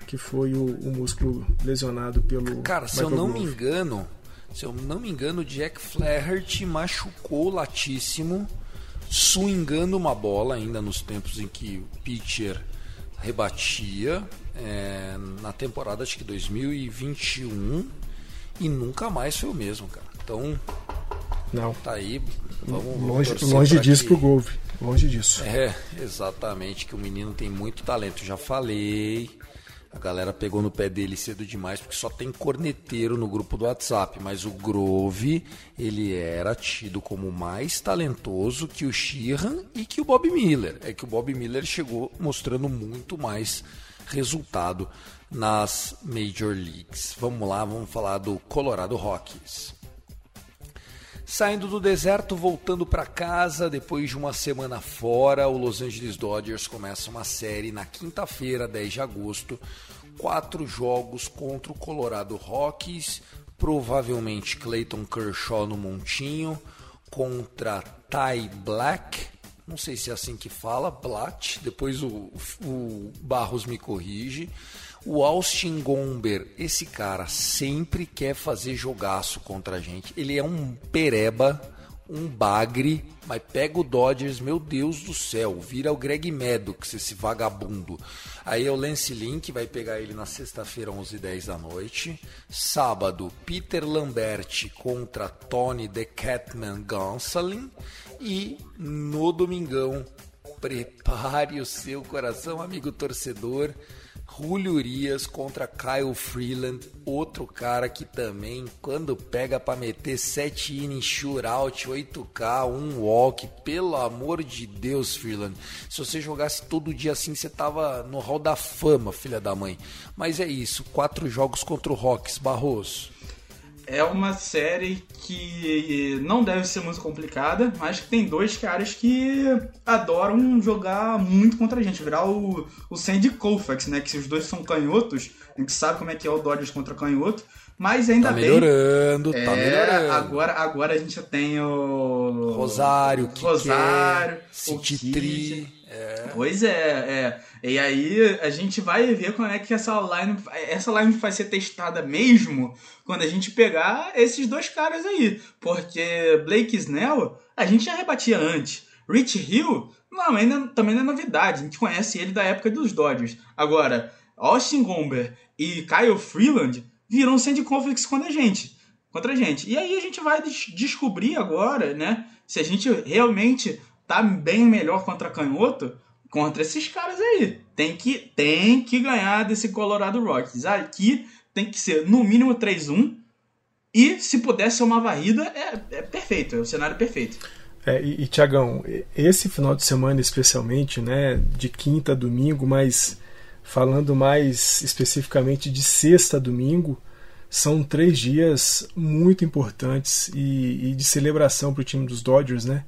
que foi o, o músculo lesionado pelo. Cara, se eu não Grove. me engano, se eu não me engano, Jack Flaherty machucou o latíssimo swingando uma bola ainda nos tempos em que o pitcher rebatia é, na temporada acho que 2021 e nunca mais foi o mesmo, cara. Então, não. Tá aí, vamos longe, longe disso que... pro Golve. Longe disso. É, exatamente, que o menino tem muito talento. Já falei. A galera pegou no pé dele cedo demais porque só tem corneteiro no grupo do WhatsApp, mas o Grove, ele era tido como mais talentoso que o Sheehan e que o Bob Miller. É que o Bob Miller chegou mostrando muito mais resultado nas Major Leagues. Vamos lá, vamos falar do Colorado Rockies. Saindo do deserto, voltando para casa, depois de uma semana fora, o Los Angeles Dodgers começa uma série na quinta-feira, 10 de agosto, quatro jogos contra o Colorado Rockies, provavelmente Clayton Kershaw no montinho, contra Ty Black, não sei se é assim que fala, Blatt, depois o, o Barros me corrige, o Austin Gomber, esse cara sempre quer fazer jogaço contra a gente. Ele é um pereba, um bagre, mas pega o Dodgers, meu Deus do céu, vira o Greg Maddox, esse vagabundo. Aí é o Lance Link, vai pegar ele na sexta-feira, 11h10 da noite. Sábado, Peter Lambert contra Tony The Catman Gonsolin. E no domingão, prepare o seu coração, amigo torcedor Julio Urias contra Kyle Freeland, outro cara que também, quando pega para meter 7 innings, shootout, 8K, um walk, pelo amor de Deus, Freeland. Se você jogasse todo dia assim, você tava no hall da fama, filha da mãe. Mas é isso, quatro jogos contra o Rocks, Barroso é uma série que não deve ser muito complicada, mas que tem dois caras que adoram jogar muito contra a gente, virar o, o Sandy Koufax, né? Que os dois são canhotos, a gente sabe como é que é o Dodgers contra canhoto, mas ainda tá bem. Melhorando, tá é, melhorando. Agora, agora a gente já tem o. Rosário, Rosário, o Kitri. É. Pois é, é. E aí a gente vai ver como é que essa line, essa line vai ser testada mesmo quando a gente pegar esses dois caras aí. Porque Blake Snell, a gente já rebatia antes. Rich Hill, não, ainda, também não é novidade. A gente conhece ele da época dos Dodgers. Agora, Austin Gomber e Kyle Freeland viram Sandy Conflicts contra a gente. Contra a gente. E aí a gente vai des descobrir agora, né? Se a gente realmente tá bem melhor contra canhoto contra esses caras aí. Tem que, tem que ganhar desse Colorado Rockies. Aqui tem que ser no mínimo 3-1. E se puder ser uma varrida, é, é perfeito, é o cenário perfeito. É, e, e Tiagão, esse final de semana especialmente, né, de quinta a domingo, mas falando mais especificamente de sexta a domingo, são três dias muito importantes e, e de celebração para o time dos Dodgers, né?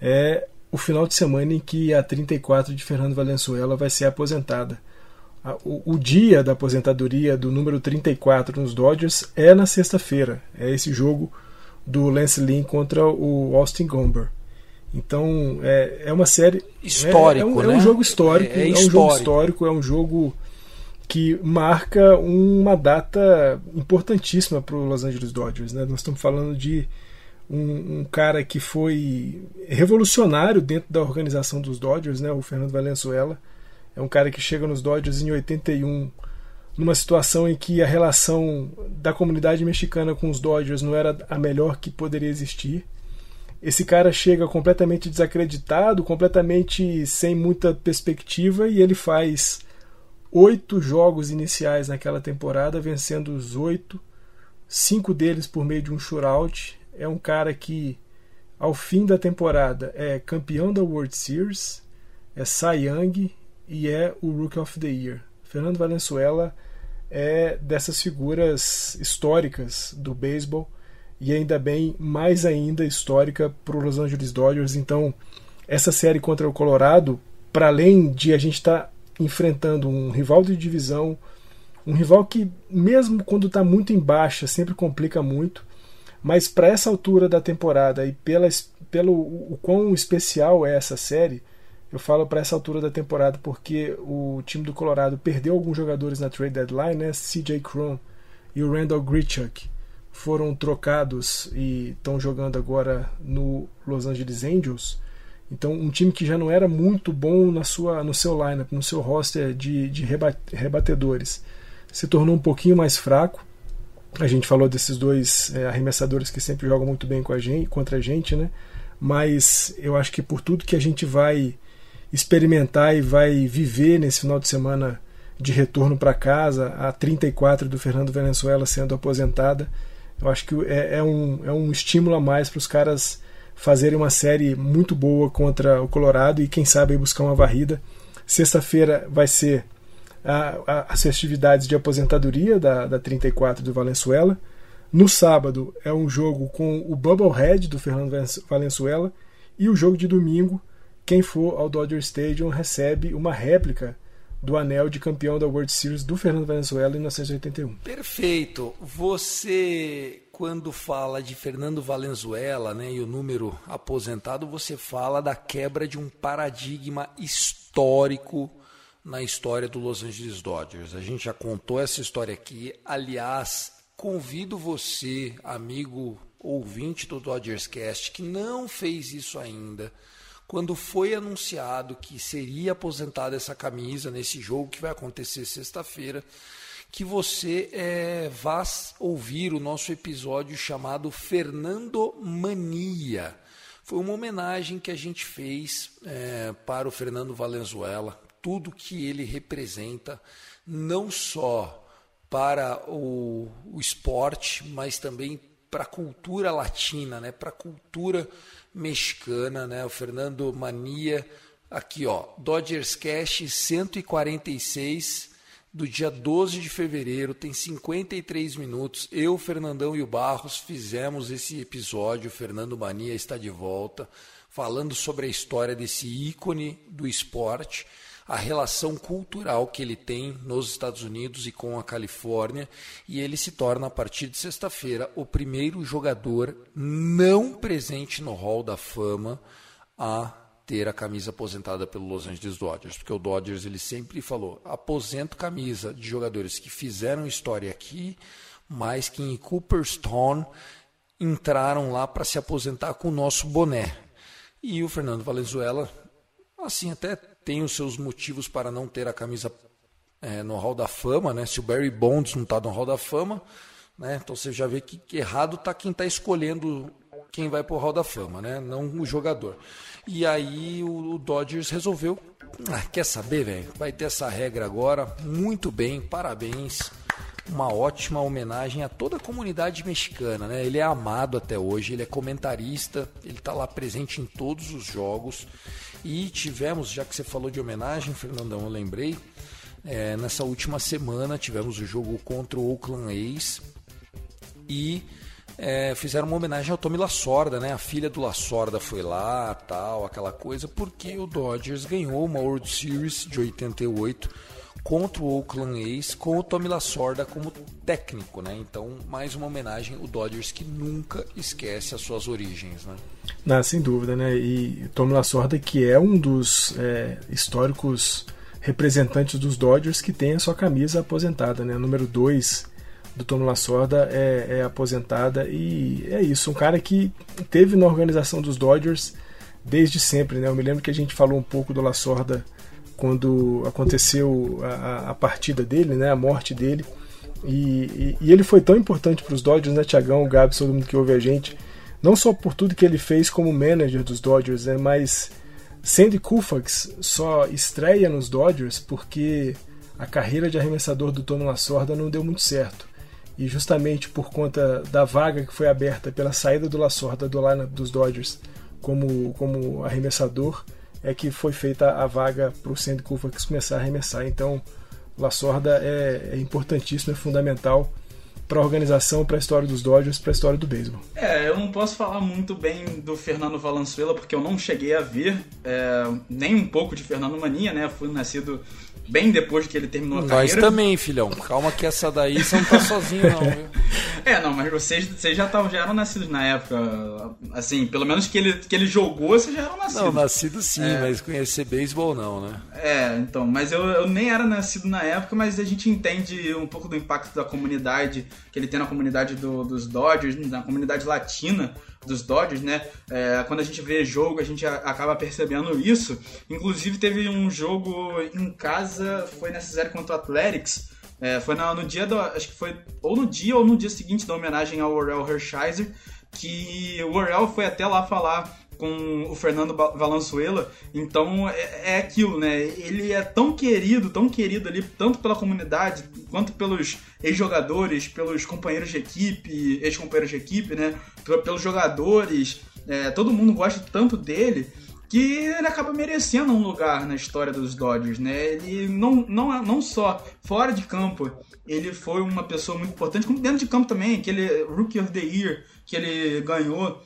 É o final de semana em que a 34 de Fernando Valenzuela vai ser aposentada. O, o, dia da aposentadoria do número 34 nos Dodgers é na sexta-feira. É esse jogo do Lance Lynn contra o Austin Gomber. Então é, é uma série histórico, é, é, um, né? é um jogo histórico, é, é, é um jogo histórico, é um jogo que marca uma data importantíssima para o Los Angeles Dodgers. Né? Nós estamos falando de um, um, cara que foi revolucionário dentro da organização dos Dodgers, né? o Fernando Valenzuela. É um cara que chega nos Dodgers em 81, numa situação em que a relação da comunidade mexicana com os Dodgers não era a melhor que poderia existir. Esse cara chega completamente desacreditado, completamente sem muita perspectiva, e ele faz oito jogos iniciais naquela temporada, vencendo os oito, cinco deles por meio de um shootout. É um cara que, ao fim da temporada, é campeão da World Series, é Cy Young e é o Rookie of the Year. Fernando Valenzuela é dessas figuras históricas do beisebol e ainda bem mais ainda histórica para os Los Angeles Dodgers. Então, essa série contra o Colorado, para além de a gente estar tá enfrentando um rival de divisão, um rival que, mesmo quando está muito em baixa, sempre complica muito, mas para essa altura da temporada e pela, pelo o quão especial é essa série, eu falo para essa altura da temporada porque o time do Colorado perdeu alguns jogadores na trade deadline, né? CJ Cron e o Randall Grichuk foram trocados e estão jogando agora no Los Angeles Angels. Então, um time que já não era muito bom na sua, no seu lineup, no seu roster de, de rebatedores, se tornou um pouquinho mais fraco. A gente falou desses dois é, arremessadores que sempre jogam muito bem com a gente, contra a gente, né? Mas eu acho que por tudo que a gente vai experimentar e vai viver nesse final de semana de retorno para casa, a 34 do Fernando Venezuela sendo aposentada, eu acho que é, é um, é um estímulo a mais para os caras fazerem uma série muito boa contra o Colorado e quem sabe buscar uma varrida. Sexta-feira vai ser as festividades de aposentadoria da, da 34 do Valenzuela. No sábado é um jogo com o Bubblehead do Fernando Valenzuela e o jogo de domingo, quem for ao Dodger Stadium recebe uma réplica do anel de campeão da World Series do Fernando Venezuela em 1981. Perfeito. Você, quando fala de Fernando Valenzuela né, e o número aposentado, você fala da quebra de um paradigma histórico na história do Los Angeles Dodgers. A gente já contou essa história aqui. Aliás, convido você, amigo ouvinte do Dodgers Cast, que não fez isso ainda quando foi anunciado que seria aposentada essa camisa nesse jogo que vai acontecer sexta-feira, que você é, vá ouvir o nosso episódio chamado Fernando Mania. Foi uma homenagem que a gente fez é, para o Fernando Valenzuela, tudo que ele representa, não só para o, o esporte, mas também para a cultura latina, né, para a cultura mexicana, né? O Fernando Mania, aqui ó, Dodgers Cash 146 do dia 12 de fevereiro, tem 53 minutos. Eu, Fernandão e o Barros fizemos esse episódio. O Fernando Mania está de volta, falando sobre a história desse ícone do esporte a relação cultural que ele tem nos Estados Unidos e com a Califórnia, e ele se torna, a partir de sexta-feira, o primeiro jogador não presente no Hall da Fama a ter a camisa aposentada pelo Los Angeles Dodgers, porque o Dodgers ele sempre falou: aposento camisa de jogadores que fizeram história aqui, mas que em Cooperstown entraram lá para se aposentar com o nosso boné. E o Fernando Valenzuela, assim, até tem os seus motivos para não ter a camisa é, no Hall da Fama, né? Se o Barry Bonds não está no Hall da Fama, né? Então você já vê que, que errado está quem está escolhendo quem vai para o Hall da Fama, né? Não o jogador. E aí o, o Dodgers resolveu, ah, quer saber, velho? Vai ter essa regra agora. Muito bem, parabéns. Uma ótima homenagem a toda a comunidade mexicana, né? Ele é amado até hoje, ele é comentarista, ele está lá presente em todos os jogos. E tivemos, já que você falou de homenagem, Fernandão, eu lembrei, é, nessa última semana tivemos o jogo contra o Oakland A's e é, fizeram uma homenagem ao Tommy Lasorda, né? A filha do Lasorda foi lá, tal, aquela coisa, porque o Dodgers ganhou uma World Series de 88 contra o Oakland A's com o Tommy Lasorda como técnico, né? Então, mais uma homenagem o Dodgers que nunca esquece as suas origens, né? Não, sem dúvida, né? E Tommy Lasorda que é um dos é, históricos representantes dos Dodgers que tem a sua camisa aposentada, né? Número 2 do Tommy Lasorda é, é aposentada e é isso, um cara que teve na organização dos Dodgers desde sempre, né? Eu me lembro que a gente falou um pouco do Lasorda quando aconteceu a, a partida dele, né, a morte dele. E, e, e ele foi tão importante para os Dodgers, né, Tiagão, Gabs, todo mundo que ouve a gente, não só por tudo que ele fez como manager dos Dodgers, né, mas Sandy Koufax só estreia nos Dodgers porque a carreira de arremessador do Tony Lasorda não deu muito certo. E justamente por conta da vaga que foi aberta pela saída do Lasorda do lineup dos Dodgers como, como arremessador, é que foi feita a vaga para o Sandy Koufax começar a arremessar. Então, La Sorda é, é importantíssimo, é fundamental para a organização, para a história dos Dodgers, para a história do beisebol. É, eu não posso falar muito bem do Fernando Valenzuela porque eu não cheguei a ver é, nem um pouco de Fernando Mania, né? Eu fui nascido bem depois que ele terminou a Nós carreira. Nós também, filhão. Calma que essa daí você não tá sozinho, não, viu? É, não, mas vocês, vocês já, tavam, já eram nascidos na época. Assim, pelo menos que ele, que ele jogou, vocês já eram nascidos. Não, nascido sim, é. mas conhecer beisebol não, né? É, então, mas eu, eu nem era nascido na época, mas a gente entende um pouco do impacto da comunidade que ele tem na comunidade do, dos Dodgers, na comunidade latina. Dos Dodgers, né? É, quando a gente vê jogo, a gente acaba percebendo isso. Inclusive, teve um jogo em casa, foi nessa série contra o Athletics. É, foi no, no dia do. Acho que foi ou no dia ou no dia seguinte da homenagem ao Orel Hershiser, que o Orel foi até lá falar com o Fernando Valenzuela. Então é, é, aquilo, né? Ele é tão querido, tão querido ali, tanto pela comunidade, quanto pelos ex-jogadores, pelos companheiros de equipe, ex-companheiros de equipe, né? Pelos jogadores. É, todo mundo gosta tanto dele que ele acaba merecendo um lugar na história dos Dodgers, né? Ele não, não, não só fora de campo, ele foi uma pessoa muito importante, como dentro de campo também, aquele Rookie of the Year que ele ganhou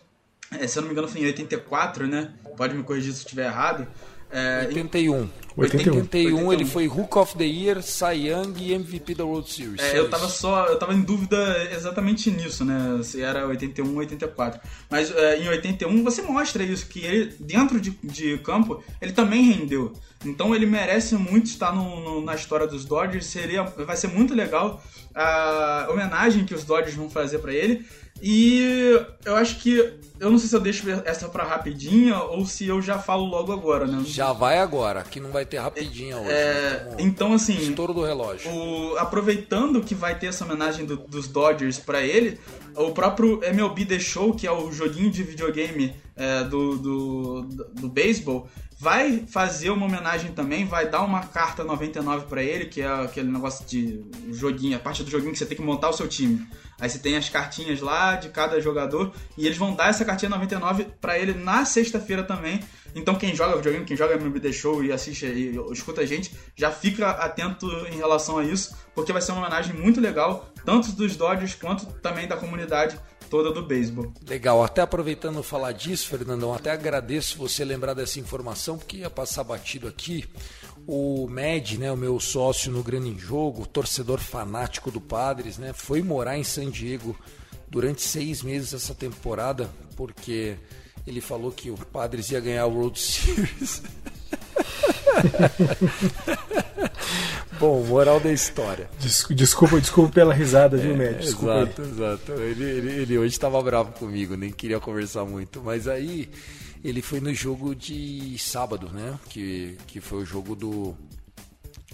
é, se eu não me engano, foi em 84, né? Pode me corrigir se eu estiver errado. É, 81. 81. 81, ele foi Hook of the Year, Cy Young e MVP da World Series. É, eu tava só, eu tava em dúvida exatamente nisso, né? Se era 81 ou 84. Mas é, em 81 você mostra isso, que ele, dentro de, de campo, ele também rendeu. Então ele merece muito estar no, no, na história dos Dodgers. Seria, vai ser muito legal a homenagem que os Dodgers vão fazer para ele. E eu acho que. Eu não sei se eu deixo essa pra rapidinha ou se eu já falo logo agora, né? Já vai agora, que não vai ter rapidinha hoje. É, né? então, assim. Estouro do relógio. O, aproveitando que vai ter essa homenagem do, dos Dodgers para ele, o próprio MLB The Show, que é o joguinho de videogame é, do, do, do, do beisebol, vai fazer uma homenagem também, vai dar uma carta 99 para ele, que é aquele negócio de joguinho, a parte do joguinho que você tem que montar o seu time. Aí você tem as cartinhas lá de cada jogador e eles vão dar essa cartinha 99 para ele na sexta-feira também. Então quem joga videogame, quem joga The Show e assiste e escuta a gente, já fica atento em relação a isso, porque vai ser uma homenagem muito legal, tanto dos Dodgers quanto também da comunidade toda do beisebol. Legal, até aproveitando falar disso, Fernandão, até agradeço você lembrar dessa informação, porque ia passar batido aqui. O Med, né, o meu sócio no Grande Jogo, torcedor fanático do Padres, né, foi morar em San Diego durante seis meses essa temporada, porque ele falou que o Padres ia ganhar o World Series. Bom, moral da história. Desculpa, desculpa pela risada, viu, Med? Desculpa exato, aí. exato. Ele, ele, ele hoje estava bravo comigo, nem queria conversar muito. Mas aí ele foi no jogo de sábado, né? Que, que foi o jogo do.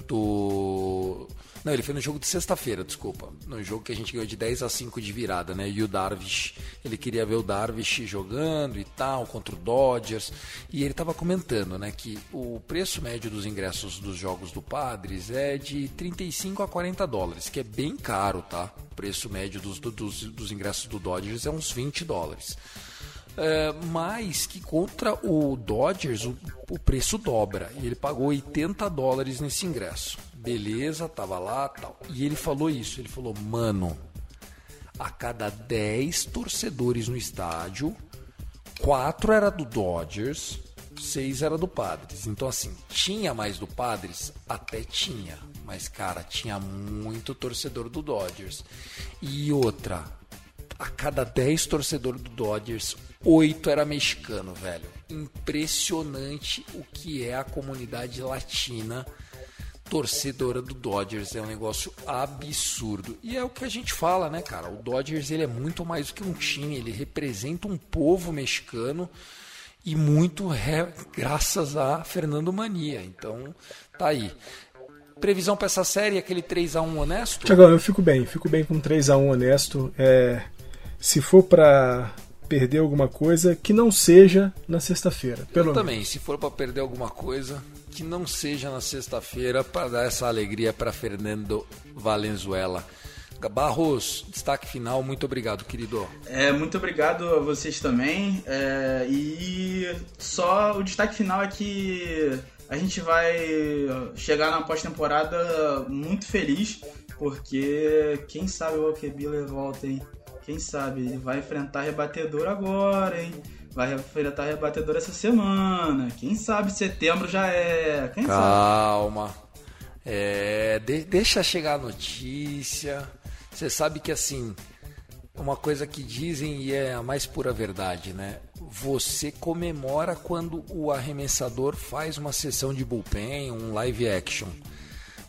Do não, ele foi no jogo de sexta-feira, desculpa. No jogo que a gente ganhou de 10 a 5 de virada, né? E o Darvish, ele queria ver o Darvish jogando e tal, contra o Dodgers. E ele estava comentando, né, que o preço médio dos ingressos dos jogos do Padres é de 35 a 40 dólares, que é bem caro, tá? O preço médio dos, dos, dos ingressos do Dodgers é uns 20 dólares. É, mas que contra o Dodgers o, o preço dobra. E ele pagou 80 dólares nesse ingresso beleza, tava lá tal. E ele falou isso, ele falou, mano, a cada 10 torcedores no estádio, 4 era do Dodgers, 6 era do Padres. Então assim, tinha mais do Padres? Até tinha. Mas, cara, tinha muito torcedor do Dodgers. E outra, a cada 10 torcedores do Dodgers, 8 era mexicano, velho. Impressionante o que é a comunidade latina torcedora do Dodgers. É um negócio absurdo. E é o que a gente fala, né, cara? O Dodgers ele é muito mais do que um time, ele representa um povo mexicano e muito é graças a Fernando Mania. Então, tá aí. Previsão para essa série, aquele 3 a 1 honesto? Tiagão, eu fico bem, fico bem com 3 a 1 honesto. É, se for para perder alguma coisa, que não seja na sexta-feira. Pelo eu também, se for para perder alguma coisa, que não seja na sexta-feira para dar essa alegria para Fernando Valenzuela. Barros, destaque final, muito obrigado, querido. É, muito obrigado a vocês também. É, e só o destaque final é que a gente vai chegar na pós-temporada muito feliz, porque quem sabe o Alkebiller volta, hein? Quem sabe? Ele vai enfrentar rebatedor agora, hein? Vai enfrentar rebatedor essa semana. Quem sabe setembro já é. Quem Calma. Sabe? É, de, deixa chegar a notícia. Você sabe que assim, uma coisa que dizem e é a mais pura verdade, né? Você comemora quando o arremessador faz uma sessão de bullpen, um live action.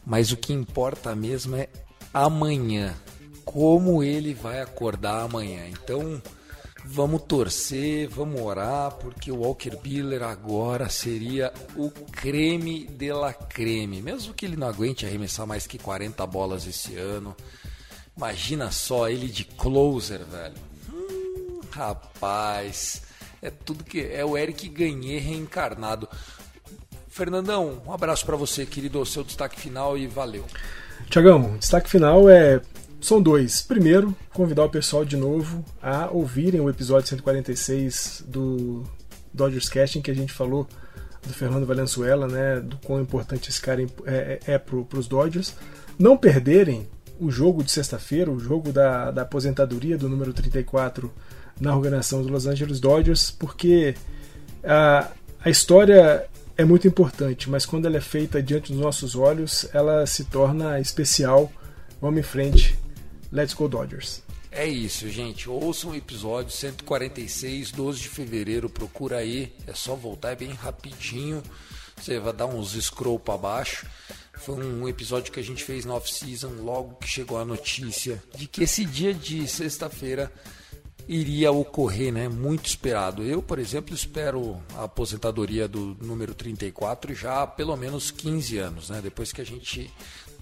Mas o que importa mesmo é amanhã. Como ele vai acordar amanhã. Então, Vamos torcer, vamos orar, porque o Walker Buehler agora seria o creme de la creme. Mesmo que ele não aguente arremessar mais que 40 bolas esse ano. Imagina só ele de closer, velho. Hum, rapaz, é tudo que é o Eric Ganhê reencarnado. Fernandão, um abraço para você, querido, seu destaque final e valeu. Tiagão, destaque final é são dois. Primeiro, convidar o pessoal de novo a ouvirem o episódio 146 do Dodgers Casting que a gente falou do Fernando Valenzuela, né, do quão importante esse cara é, é, é para os Dodgers. Não perderem o jogo de sexta-feira, o jogo da, da aposentadoria do número 34 na organização dos Los Angeles Dodgers, porque a, a história é muito importante, mas quando ela é feita diante dos nossos olhos, ela se torna especial. Vamos em frente. Let's Go Dodgers. É isso, gente. Ouçam o episódio 146, 12 de fevereiro. Procura aí. É só voltar, é bem rapidinho. Você vai dar uns scroll para baixo. Foi um episódio que a gente fez no off-season, logo que chegou a notícia de que esse dia de sexta-feira iria ocorrer, né? Muito esperado. Eu, por exemplo, espero a aposentadoria do número 34 já há pelo menos 15 anos, né? Depois que a gente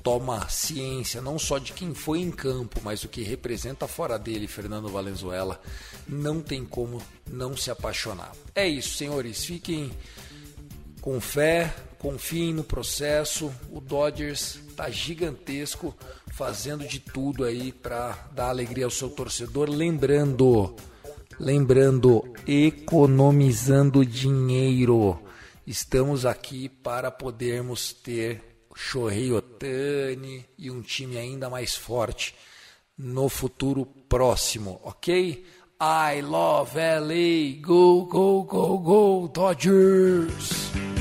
toma ciência não só de quem foi em campo, mas o que representa fora dele Fernando Valenzuela, não tem como não se apaixonar. É isso, senhores, fiquem com fé, confiem no processo. O Dodgers tá gigantesco, fazendo de tudo aí para dar alegria ao seu torcedor, lembrando, lembrando, economizando dinheiro. Estamos aqui para podermos ter Shohei Otani e um time ainda mais forte no futuro próximo, ok? I love LA, go, go, go, go, Dodgers!